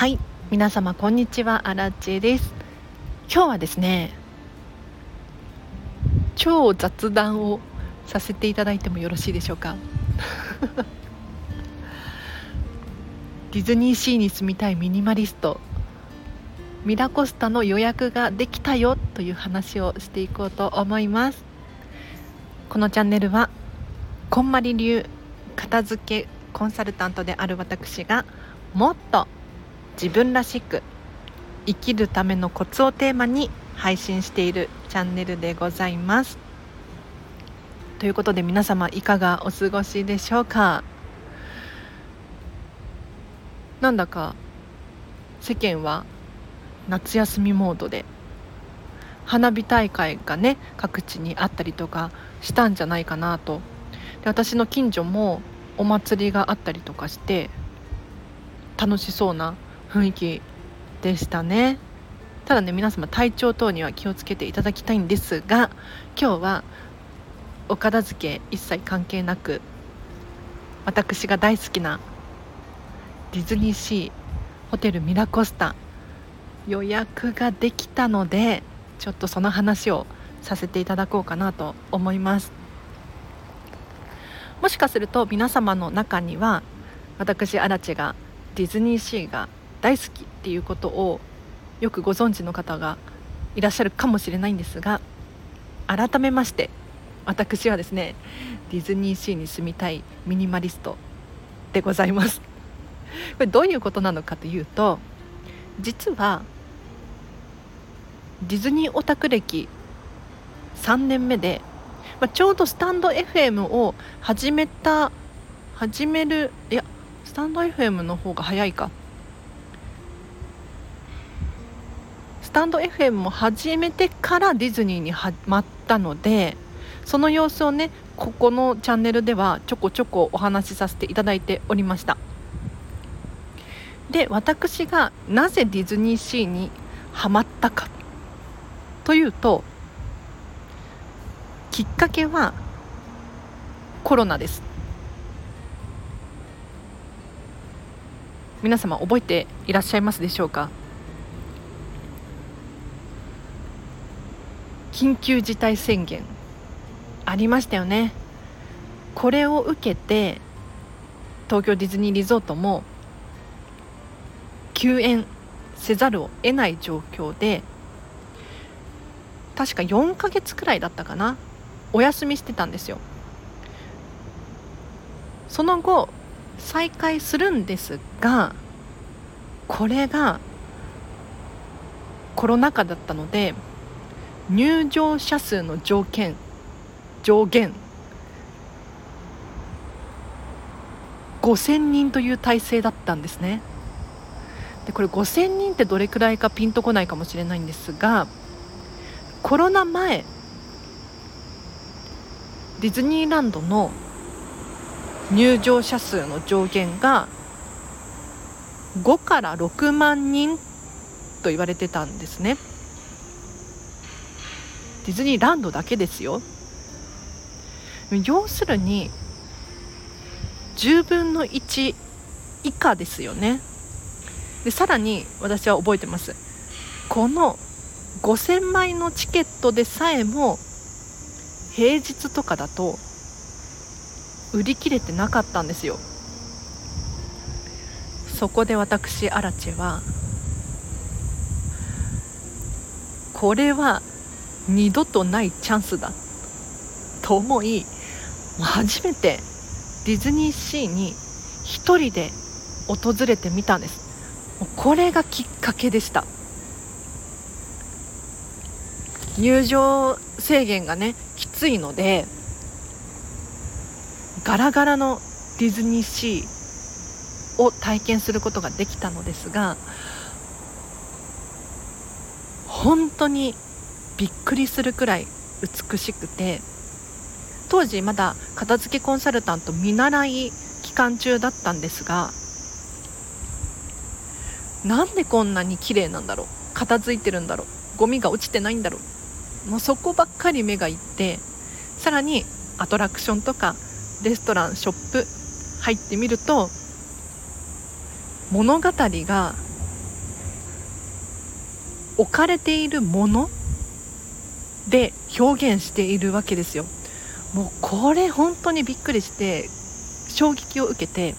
はい。皆様こんにちは。アラチェです。今日はですね超雑談をさせていただいてもよろしいでしょうか？ディズニーシーに住みたいミニマリストミラコスタの予約ができたよという話をしていこうと思います。このチャンネルはこんまり流片付けコンサルタントである私がもっと自分らしく生きるためのコツをテーマに配信しているチャンネルでございます。ということで皆様いかがお過ごしでしょうか？なんだか世間は夏休みモードで花火大会がね各地にあったりとかしたんじゃないかなと。で私の近所もお祭りがあったりとかして楽しそうな雰囲気でしたね。ただね皆様体調等には気をつけていただきたいんですが今日はお片付け一切関係なく私が大好きなディズニーシーホテルミラコスタ予約ができたのでちょっとその話をさせていただこうかなと思います。もしかすると皆様の中には私アラチがディズニーシーが大好きっていうことをよくご存知の方がいらっしゃるかもしれないんですが改めまして私はですねディズニーシーに住みたいミニマリストでございます。これどういうことなのかというと実はディズニーオタク歴3年目で、まあ、ちょうどスタンド FM を始めた始めるいやスタンド FM の方が早いか。スタンド FM も始めてからディズニーにはまったのでその様子をねここのチャンネルではちょこちょこお話しさせていただいておりました。で私がなぜディズニーシーにハマったかというときっかけはコロナです。皆様覚えていらっしゃいますでしょうか？緊急事態宣言ありましたよね。これを受けて東京ディズニーリゾートも休園せざるを得ない状況で確か4ヶ月くらいだったかな。お休みしてたんですよ。その後再開するんですがこれがコロナ禍だったので入場者数の条件上限。5000人という体制だったんですね。でこれ5000人ってどれくらいかピンとこないかもしれないんですがコロナ前ディズニーランドの入場者数の上限が5から6万人と言われてたんですね。ディズニーランドだけですよ。要するに10分の1以下ですよね。でさらに私は覚えてます。この5000枚のチケットでさえも平日とかだと売り切れてなかったんですよ。そこで私アラチェはこれは二度とないチャンスだと思い初めてディズニーシーに一人で訪れてみたんです。これがきっかけでした。入場制限がねきついのでガラガラのディズニーシーを体験することができたのですが本当にびっくりするくらい美しくて当時まだ片付けコンサルタント見習い期間中だったんですがなんでこんなに綺麗なんだろう片付いてるんだろうゴミが落ちてないんだろうもうそこばっかり目がいってさらにアトラクションとかレストランショップ入ってみると物語が置かれているもので表現しているわけですよ。もうこれ本当にびっくりして衝撃を受けて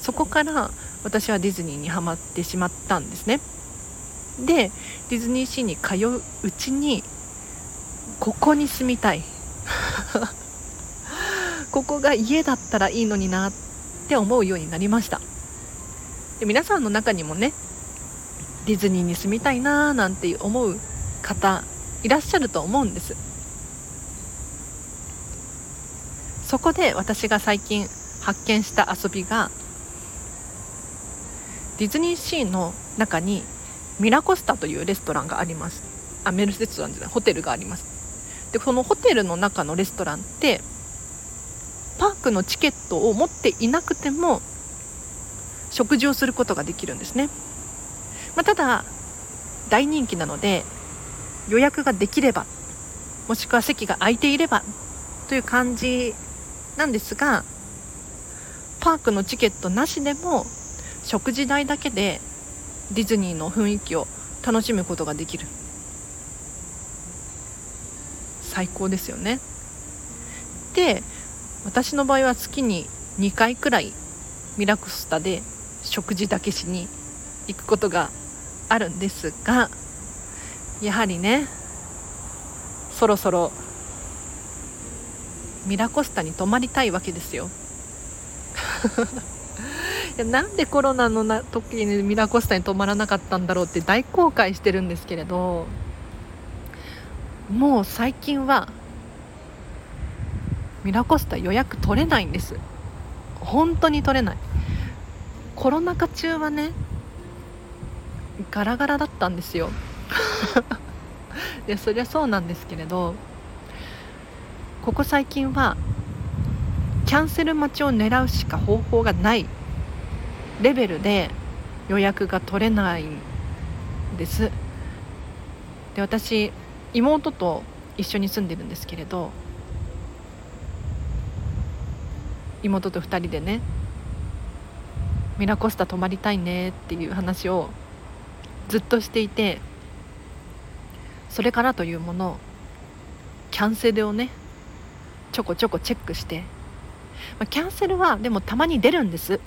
そこから私はディズニーにはまってしまったんですね。でディズニーシーに通ううちにここに住みたい。ここが家だったらいいのになって思うようになりました。で皆さんの中にもねディズニーに住みたいなーなんて思う方いらっしゃると思うんです。そこで私が最近発見した遊びがディズニーシーの中にミラコスタというレストランがあります。あメルレストランじゃないホテルがあります。でこのホテルの中のレストランってパークのチケットを持っていなくても食事をすることができるんですね、まあ、ただ大人気なので予約ができればもしくは席が空いていればという感じなんですがパークのチケットなしでも食事代だけでディズニーの雰囲気を楽しむことができる。最高ですよね。で私の場合は月に2回くらいミラクスタで食事だけしに行くことがあるんですがやはりねそろそろミラコスタに泊まりたいわけですよ。いやなんでコロナのな時にミラコスタに泊まらなかったんだろうって大後悔してるんですけれどもう最近はミラコスタ予約取れないんです。本当に取れない。コロナ禍中はねガラガラだったんですよ。でそりゃそうなんですけれどここ最近はキャンセル待ちを狙うしか方法がないレベルで予約が取れないんです。で私妹と一緒に住んでるんですけれど妹と2人でねミラコスタ泊まりたいねっていう話をずっとしていてそれからというものキャンセルをねちょこちょこチェックして、まあ、キャンセルはでもたまに出るんです。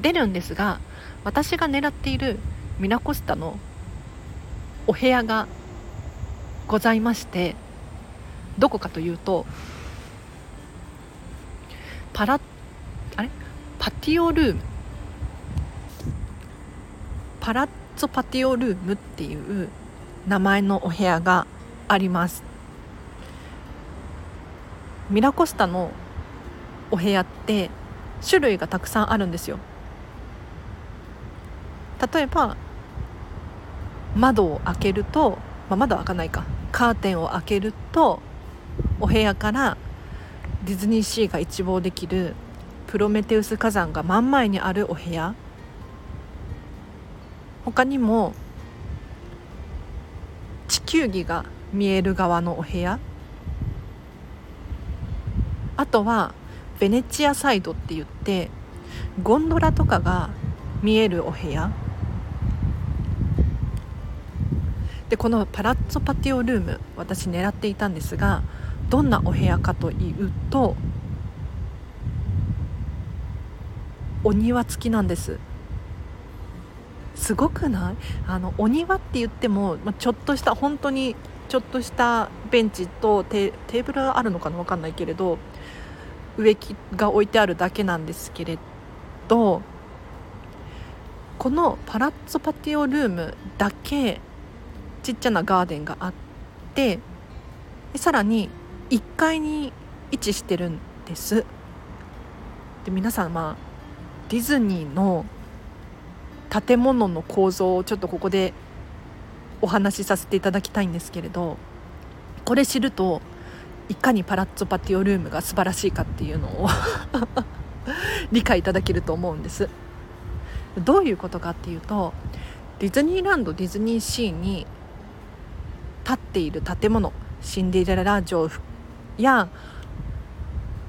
出るんですが私が狙っているミラコスタのお部屋がございましてどこかというとパラあれ？パティオルーム。パラッツォパティオルームっていう名前のお部屋があります。ミラコスタのお部屋って種類がたくさんあるんですよ。例えば窓を開けると、まあ、窓開かないか。カーテンを開けるとお部屋からディズニーシーが一望できるプロメテウス火山が真ん前にあるお部屋。他にも地球儀が見える側のお部屋。あとはベネチアサイドって言ってゴンドラとかが見えるお部屋。でこのパラッツォパティオルーム私狙っていたんですがどんなお部屋かというとお庭付きなんです。すごくない？あのお庭って言っても、まあ、ちょっとした本当にちょっとしたベンチとテーブルがあるのかな？分かんないけれど植木が置いてあるだけなんですけれどこのパラッツォパティオルームだけちっちゃなガーデンがあってさらに1階に位置してるんです。で皆さんまあディズニーの建物の構造をちょっとここでお話しさせていただきたいんですけれどこれ知るといかにパラッツォパティオルームが素晴らしいかっていうのを 理解いただけると思うんです。どういうことかっていうとディズニーランドディズニーシーに建っている建物シンデレラ城や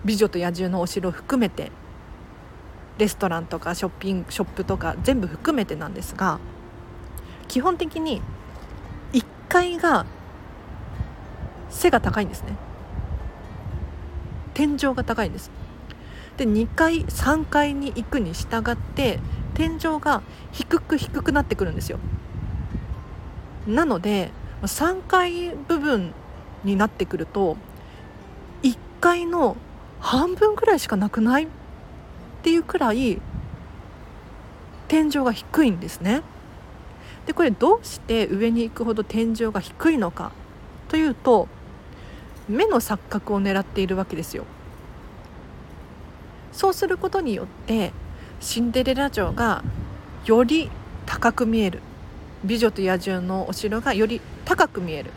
美女と野獣のお城を含めてレストランとかショッピングショップとか全部含めてなんですが基本的に1階が背が高いんですね。天井が高いんです。で2階3階に行くに従って天井が低く低くなってくるんですよ。なので3階部分になってくると1階の半分くらいしかなくないっていうくらい天井が低いんですね。でこれどうして上に行くほど天井が低いのかというと目の錯覚を狙っているわけですよ。そうすることによってシンデレラ城がより高く見える。美女と野獣のお城がより高く見える。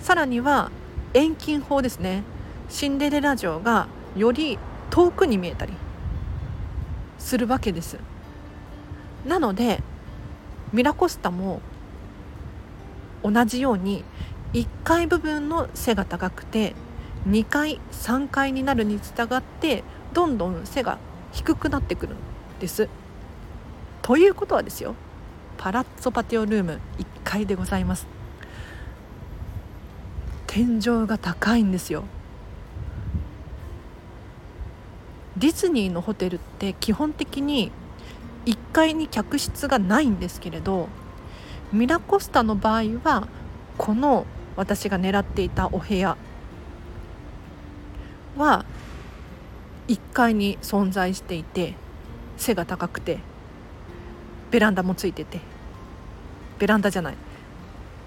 さらには遠近法ですね。シンデレラ城がより遠くに見えたりするわけです。なのでミラコスタも同じように1階部分の背が高くて2階3階になるに従ってどんどん背が低くなってくるんです。ということはですよパラッツォパティオルーム1階でございます。天井が高いんですよ。ディズニーのホテルって基本的に1階に客室がないんですけれどミラコスタの場合はこの私が狙っていたお部屋は1階に存在していて背が高くてベランダもついててベランダじゃない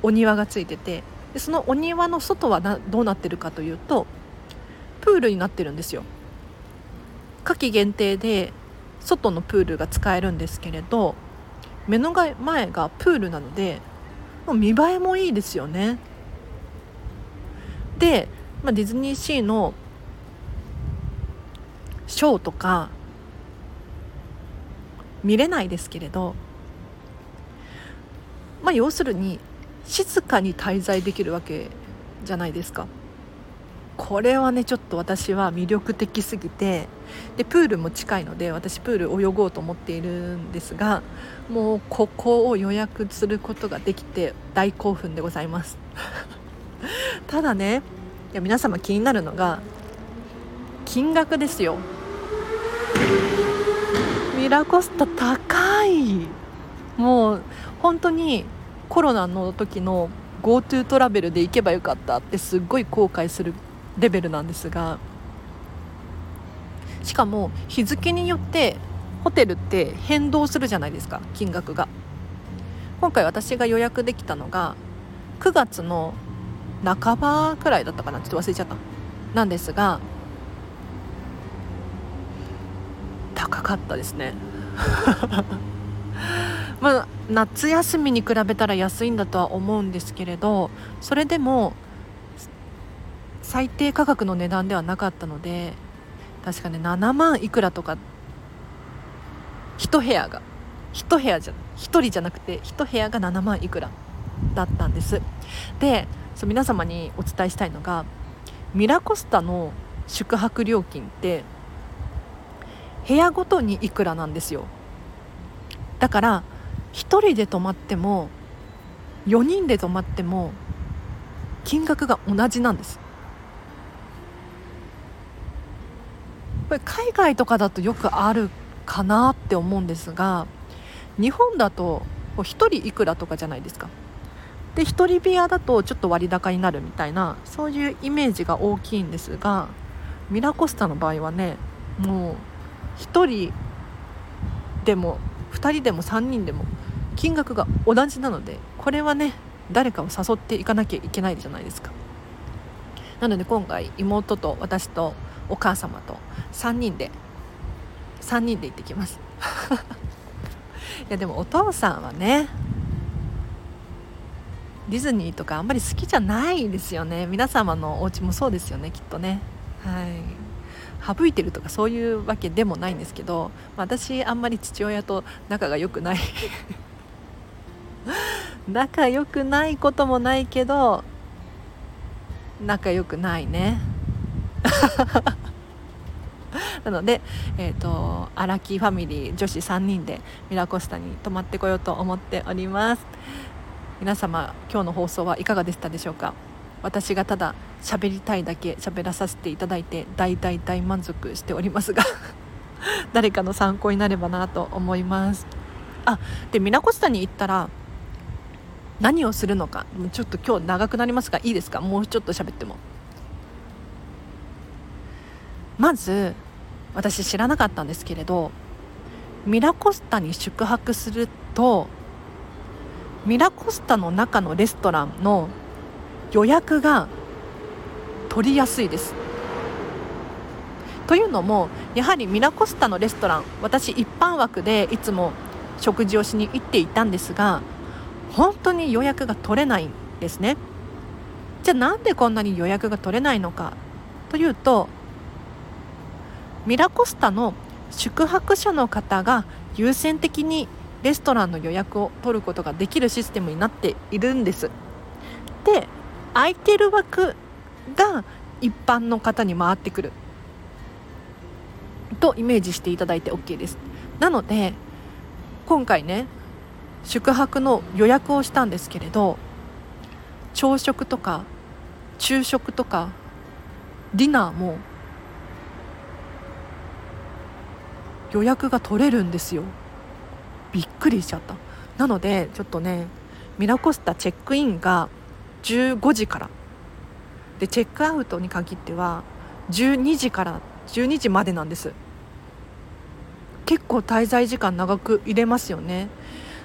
お庭がついててでそのお庭の外はどうなってるかというとプールになってるんですよ。夏季限定で外のプールが使えるんですけれど目の前がプールなのでもう見栄えもいいですよね。で、まあ、ディズニーシーのショーとか見れないですけれどまあ要するに静かに滞在できるわけじゃないですか。これはねちょっと私は魅力的すぎてでプールも近いので私プール泳ごうと思っているんですがもうここを予約することができて大興奮でございます。ただねいや皆様気になるのが金額ですよ。ミラコスタ高い。もう本当にコロナの時の GoTo トラベルで行けばよかったってすっごい後悔するレベルなんですがしかも日付によってホテルって変動するじゃないですか金額が。今回私が予約できたのが9月の半ばくらいだったかなちょっと忘れちゃった。なんですが高かったですね。まあ夏休みに比べたら安いんだとは思うんですけれどそれでも最低価格の値段ではなかったので確かね7万いくらとか。1部屋が。1部屋じゃ1人じゃなくて1部屋が7万いくらだったんです。でそう皆様にお伝えしたいのがミラコスタの宿泊料金って部屋ごとにいくらなんですよ。だから1人で泊まっても4人で泊まっても金額が同じなんです。これ海外とかだとよくあるかなって思うんですが日本だと1人いくらとかじゃないですか。で1人部屋だとちょっと割高になるみたいなそういうイメージが大きいんですがミラコスタの場合はねもう1人でも2人でも3人でも金額が同じなのでこれはね誰かを誘っていかなきゃいけないじゃないですか。なので今回妹と私とお母様と3人で3人で行ってきます。いやでもお父さんはねディズニーとかあんまり好きじゃないですよね。皆様のお家もそうですよねきっとね。はい。省いてるとかそういうわけでもないんですけど、私あんまり父親と仲が良くない。仲良くないこともないけど仲良くないね。なので、えーと、荒木ファミリー女子3人でミラコスタに泊まってこようと思っております。皆様今日の放送はいかがでしたでしょうか？私がただ喋りたいだけ喋らさせていただいて大大大満足しておりますが 誰かの参考になればなと思います。あでミラコスタに行ったら何をするのかちょっと今日長くなりますがいいですか？もうちょっと喋っても。まず私知らなかったんですけれどミラコスタに宿泊するとミラコスタの中のレストランの予約が取りやすいです。というのもやはりミラコスタのレストラン私一般枠でいつも食事をしに行っていたんですが本当に予約が取れないんですね。じゃあなんでこんなに予約が取れないのかというとミラコスタの宿泊者の方が優先的にレストランの予約を取ることができるシステムになっているんです。で空いてる枠が一般の方に回ってくる。とイメージしていただいて OK です。なので今回ね宿泊の予約をしたんですけれど朝食とか昼食とかディナーも予約が取れるんですよ。びっくりしちゃった。なのでちょっとねミラコスタチェックインが15時から。でチェックアウトに限っては12時から12時までなんです。結構滞在時間長く入れますよね。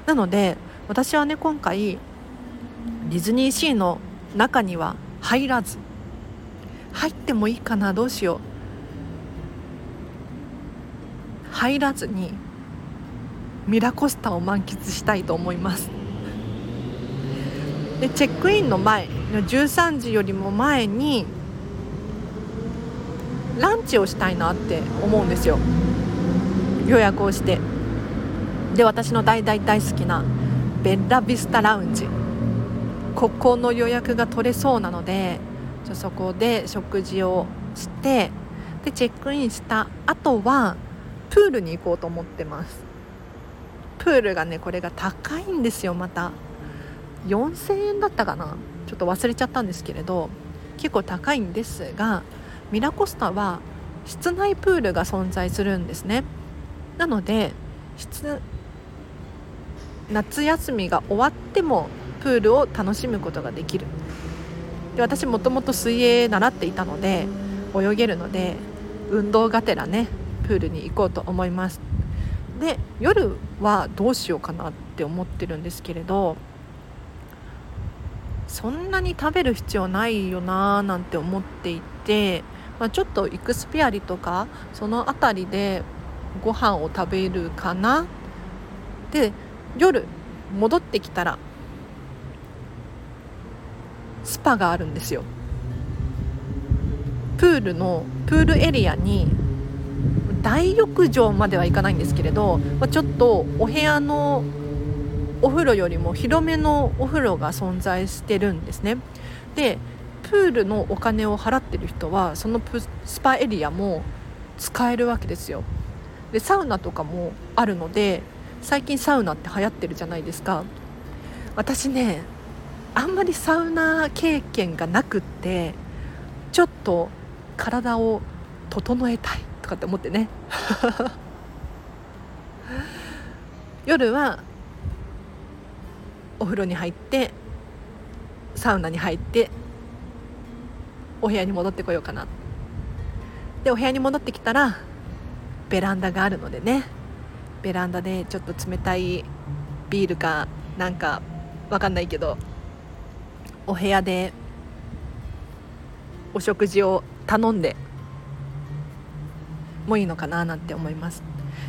なので私はね今回ディズニーシーの中には入らず入ってもいいかなどうしよう入らずにミラコスタを満喫したいと思います。でチェックインの前13時よりも前にランチをしたいなって思うんですよ。予約をして。で私の大大大好きなベッラビスタラウンジ。ここの予約が取れそうなのでそこで食事をしてでチェックインした後はプールに行こうと思ってます。プールがねこれが高いんですよまた。4000円だったかな。ちょっと忘れちゃったんですけれど結構高いんですがミラコスタは室内プールが存在するんですね。なので夏休みが終わってもプールを楽しむことができる。で私もともと水泳習っていたので泳げるので運動がてらねプールに行こうと思います。で夜はどうしようかなって思ってるんですけれどそんなに食べる必要ないよなーなんて思っていて、まあ、ちょっとイクスピアリとかその辺りでご飯を食べるかな。で夜戻ってきたらスパがあるんですよ。プールのプールエリアに大浴場まではいかないんですけれど、まあ、ちょっとお部屋のお風呂よりも広めのお風呂が存在してるんですね。でプールのお金を払ってる人はそのスパエリアも使えるわけですよ。でサウナとかもあるので最近サウナって流行ってるじゃないですか。私ねあんまりサウナ経験がなくってちょっと体を整えたい。とかって思ってね。夜はお風呂に入ってサウナに入ってお部屋に戻ってこようかな。でお部屋に戻ってきたらベランダがあるのでね。ベランダでちょっと冷たいビールかなんかわかんないけどお部屋でお食事を頼んでもいいのかななんて思います。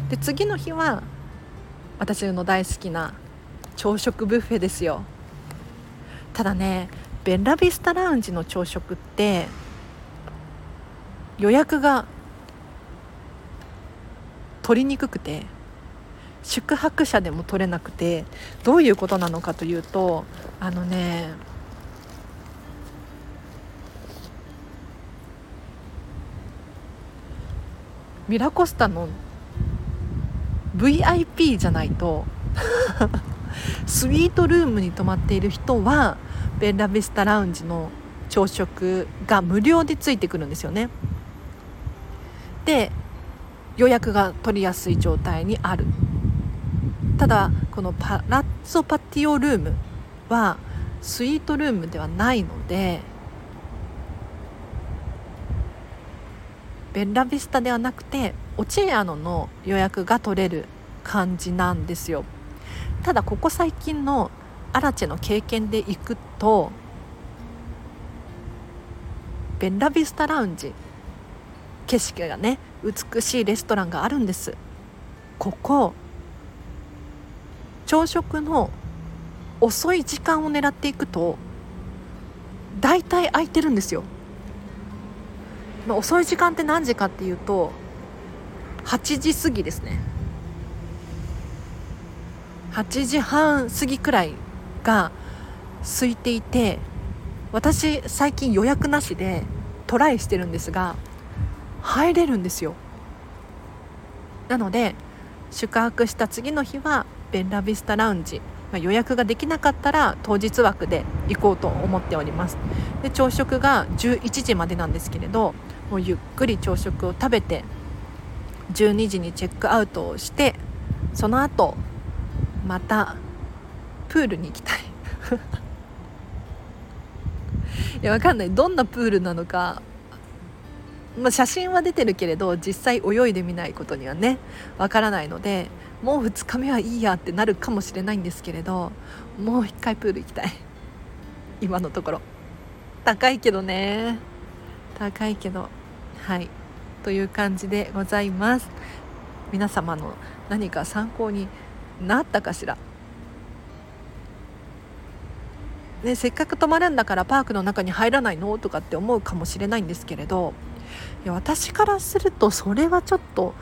で次の日は私の大好きな朝食ブッフェですよ。ただねベンラビスタラウンジの朝食って予約が取りにくくて宿泊者でも取れなくてどういうことなのかというとあのねミラコスタの VIP じゃないと スイートルームに泊まっている人はベンラビスタラウンジの朝食が無料でついてくるんですよね。で予約が取りやすい状態にある。ただこのパラッツォパティオルームはスイートルームではないのでベンラビスタではなくてオチェアノの予約が取れる感じなんですよ。ただここ最近のアラチェの経験で行くとベンラビスタラウンジ景色がね美しいレストランがあるんです。ここ朝食の遅い時間を狙っていくと大体空いてるんですよ、まあ、遅い時間って何時かっていうと8時過ぎですね。8時半過ぎくらいが空いていて私最近予約なしでトライしてるんですが入れるんですよ。なので宿泊した次の日はベンラビスタラウンジ、まあ、予約ができなかったら当日枠で行こうと思っております。で朝食が11時までなんですけれどもうゆっくり朝食を食べて12時にチェックアウトをしてその後またプールに行きたい いやわかんない。どんなプールなのか、まあ、写真は出てるけれど実際泳いでみないことにはねわからないのでもう2日目はいいやってなるかもしれないんですけれどもう1回プール行きたい。今のところ。高いけどね。高いけど。はい。という感じでございます。皆様の何か参考になったかしら？ね、せっかく泊まるんだからパークの中に入らないの？とかって思うかもしれないんですけれど。いや私からするとそれはちょっと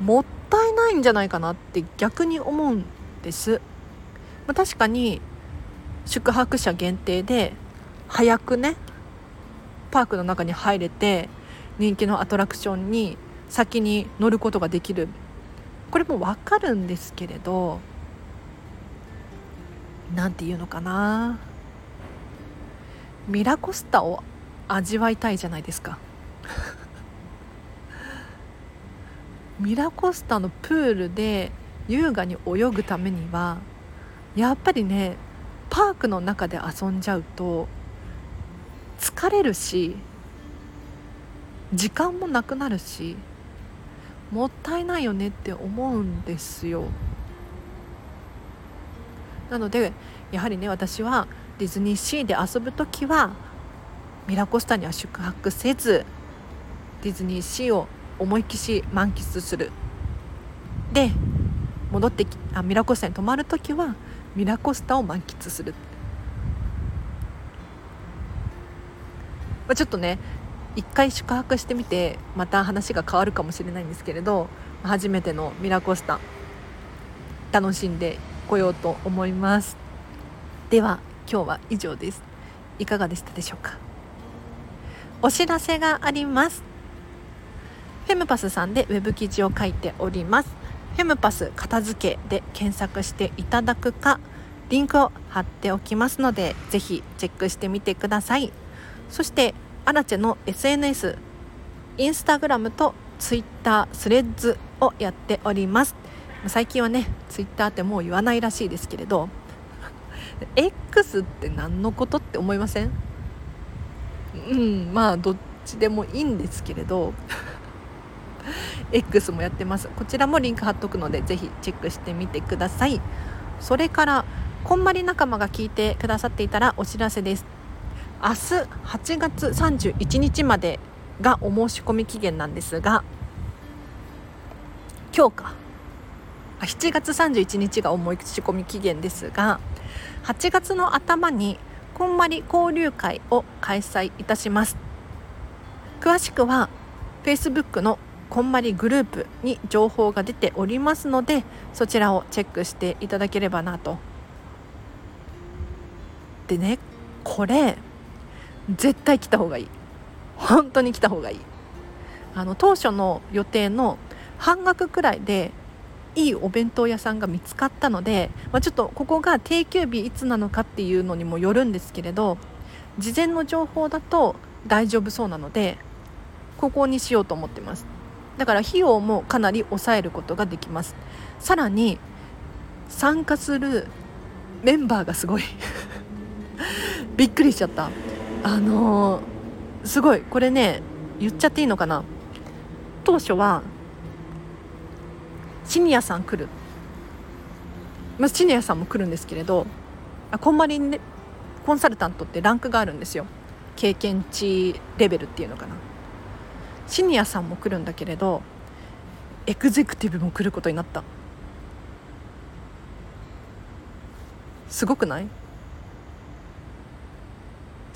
もったいないんじゃないかなって逆に思うんです、まあ、確かに宿泊者限定で早くねパークの中に入れて人気のアトラクションに先に乗ることができる。これも分かるんですけれど何て言うのかな。ミラコスタを味わいたいじゃないですか。ミラコスタのプールで優雅に泳ぐためにはやっぱりねパークの中で遊んじゃうと疲れるし時間もなくなるしもったいないよねって思うんですよ。なのでやはりね私はディズニーシーで遊ぶ時はミラコスタには宿泊せずディズニーシーを思いっきし満喫する。で戻ってきあミラコスタに泊まる時はミラコスタを満喫する、まあ、ちょっとね一回宿泊してみてまた話が変わるかもしれないんですけれど初めてのミラコスタ楽しんでこようと思います。では今日は以上です。いかがでしたでしょうか？お知らせがあります。フェムパスさんでウェブ記事を書いております。フェムパス片付けで検索していただくかリンクを貼っておきますのでぜひチェックしてみてください。そしてアラチェの SNS インスタグラムとツイッタースレッズをやっております。最近はねツイッターってもう言わないらしいですけれど X って何のことって思いません？うんまあどっちでもいいんですけれど X もやってます。こちらもリンク貼っとくのでぜひチェックしてみてください。それからこんまり仲間が聞いてくださっていたらお知らせです。明日8月31日までがお申し込み期限なんですが今日か。7月31日がお申し込み期限ですが8月の頭にこんまり交流会を開催いたします。詳しくは Facebook のこんまりグループに情報が出ておりますのでそちらをチェックしていただければなと。でねこれ絶対来た方がいい。本当に来た方がいい。あの当初の予定の半額くらいでいいお弁当屋さんが見つかったので、まあ、ちょっとここが定休日いつなのかっていうのにもよるんですけれど事前の情報だと大丈夫そうなのでここにしようと思ってます。だから費用もかなり抑えることができます。さらに参加するメンバーがすごい。びっくりしちゃった。あのー、すごいこれね言っちゃっていいのかな？当初はシニアさん来る、まあ、シニアさんも来るんですけれどあこんまりねコンサルタントってランクがあるんですよ。経験値レベルっていうのかな。シニアさんも来るんだけれどエグゼクティブも来ることになった。すごくない？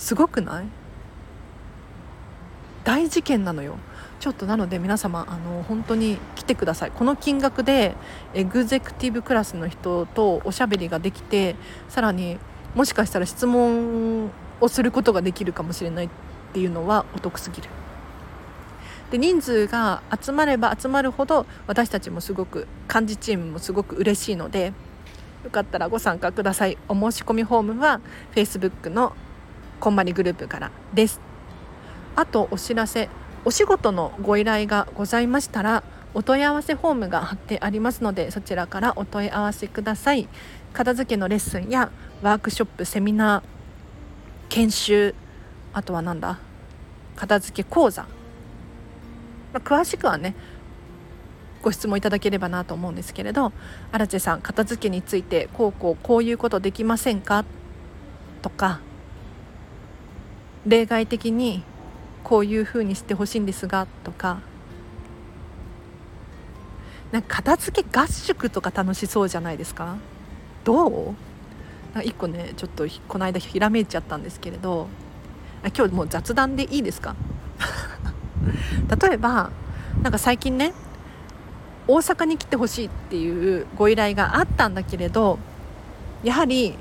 すごくない？大事件なのよ。ちょっとなので皆様あの本当に来てください。この金額でエグゼクティブクラスの人とおしゃべりができてさらにもしかしたら質問をすることができるかもしれないっていうのはお得すぎる。で人数が集まれば集まるほど私たちもすごく幹事チームもすごく嬉しいのでよかったらご参加ください。お申し込みフォームは Facebook のこんまりグループからですあとお知らせお仕事のご依頼がございましたらお問い合わせフォームが貼ってありますのでそちらからお問い合わせください片付けのレッスンやワークショップセミナー研修あとはなんだ片付け講座、まあ、詳しくはねご質問いただければなと思うんですけれど荒地さん片付けについてこうこうこういうことできませんか？とか例外的にこういうふうにしてほしいんですがとかなんか片付け合宿とか楽しそうじゃないですか？どう？一個ねちょっとこの間ひらめいちゃったんですけれど今日もう雑談でいいですか？例えばなんか最近ね大阪に来てほしいっていうご依頼があったんだけれどやはり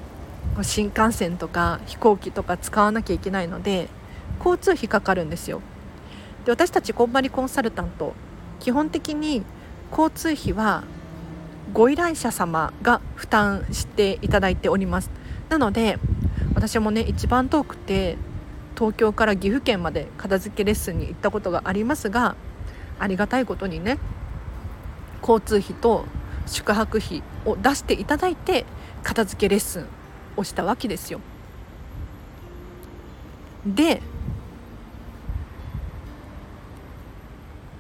新幹線とか飛行機とか使わなきゃいけないので交通費かかるんですよ。で私たちこんまりコンサルタント基本的に交通費はご依頼者様が負担していただいております。なので私もね一番遠くて東京から岐阜県まで片付けレッスンに行ったことがありますがありがたいことにね交通費と宿泊費を出していただいて片付けレッスンをしたわけですよで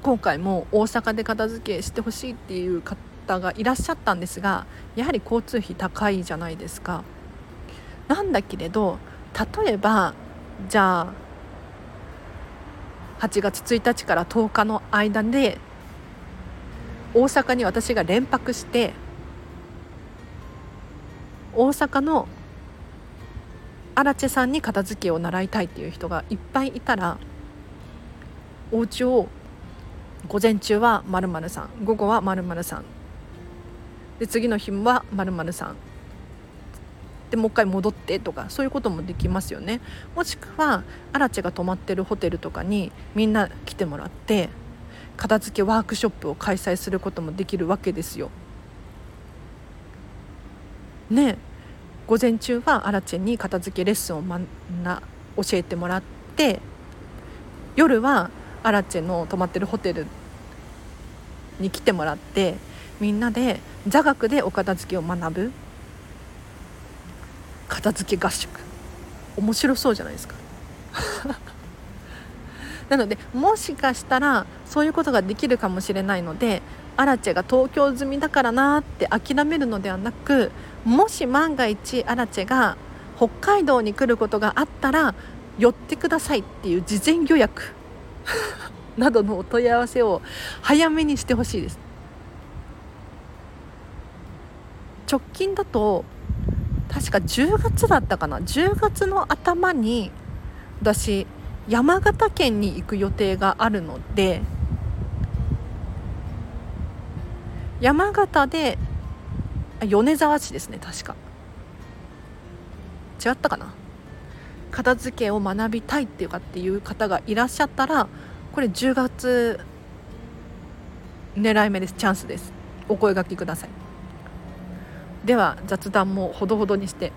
今回も大阪で片付けしてほしいっていう方がいらっしゃったんですがやはり交通費高いじゃないですか。なんだけれど例えばじゃあ8月1日から10日の間で大阪に私が連泊して大阪のアラチェさんに片付けを習いたいっていう人がいっぱいいたらお家を午前中はまるさん午後はまるさん。で次の日はまるさん。でもう一回戻ってとかそういうこともできますよね。もしくはアラチが泊まってるホテルとかにみんな来てもらって片付けワークショップを開催することもできるわけですよ。ね。午前中はアラチェに片付けレッスンをまな教えてもらって夜はアラチェの泊まってるホテルに来てもらってみんなで座学でお片付けを学ぶ。片付け合宿。面白そうじゃないですか。なのでもしかしたらそういうことができるかもしれないのでアラチェが東京済みだからなって諦めるのではなくもし万が一アラチェが北海道に来ることがあったら寄ってくださいっていう事前予約。などのお問い合わせを早めにしてほしいです。直近だと確か10月だったかな。10月の頭に私山形県に行く予定があるので山形で米沢市ですね確か。違ったかな？片付けを学びたいっていうかっていう方がいらっしゃったらこれ10月狙い目です。チャンスです。お声がけください。では雑談もほどほどにして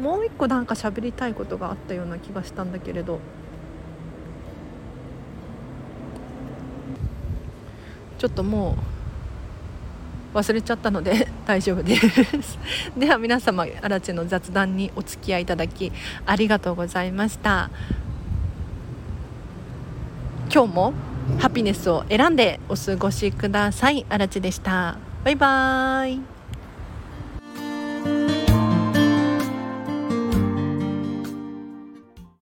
もう一個なんか喋りたいことがあったような気がしたんだけれど。ちょっともう忘れちゃったので 大丈夫です。では皆様アラチェの雑談にお付き合いいただきありがとうございました。今日もハピネスを選んでお過ごしください。アラチェでした。バイバーイ。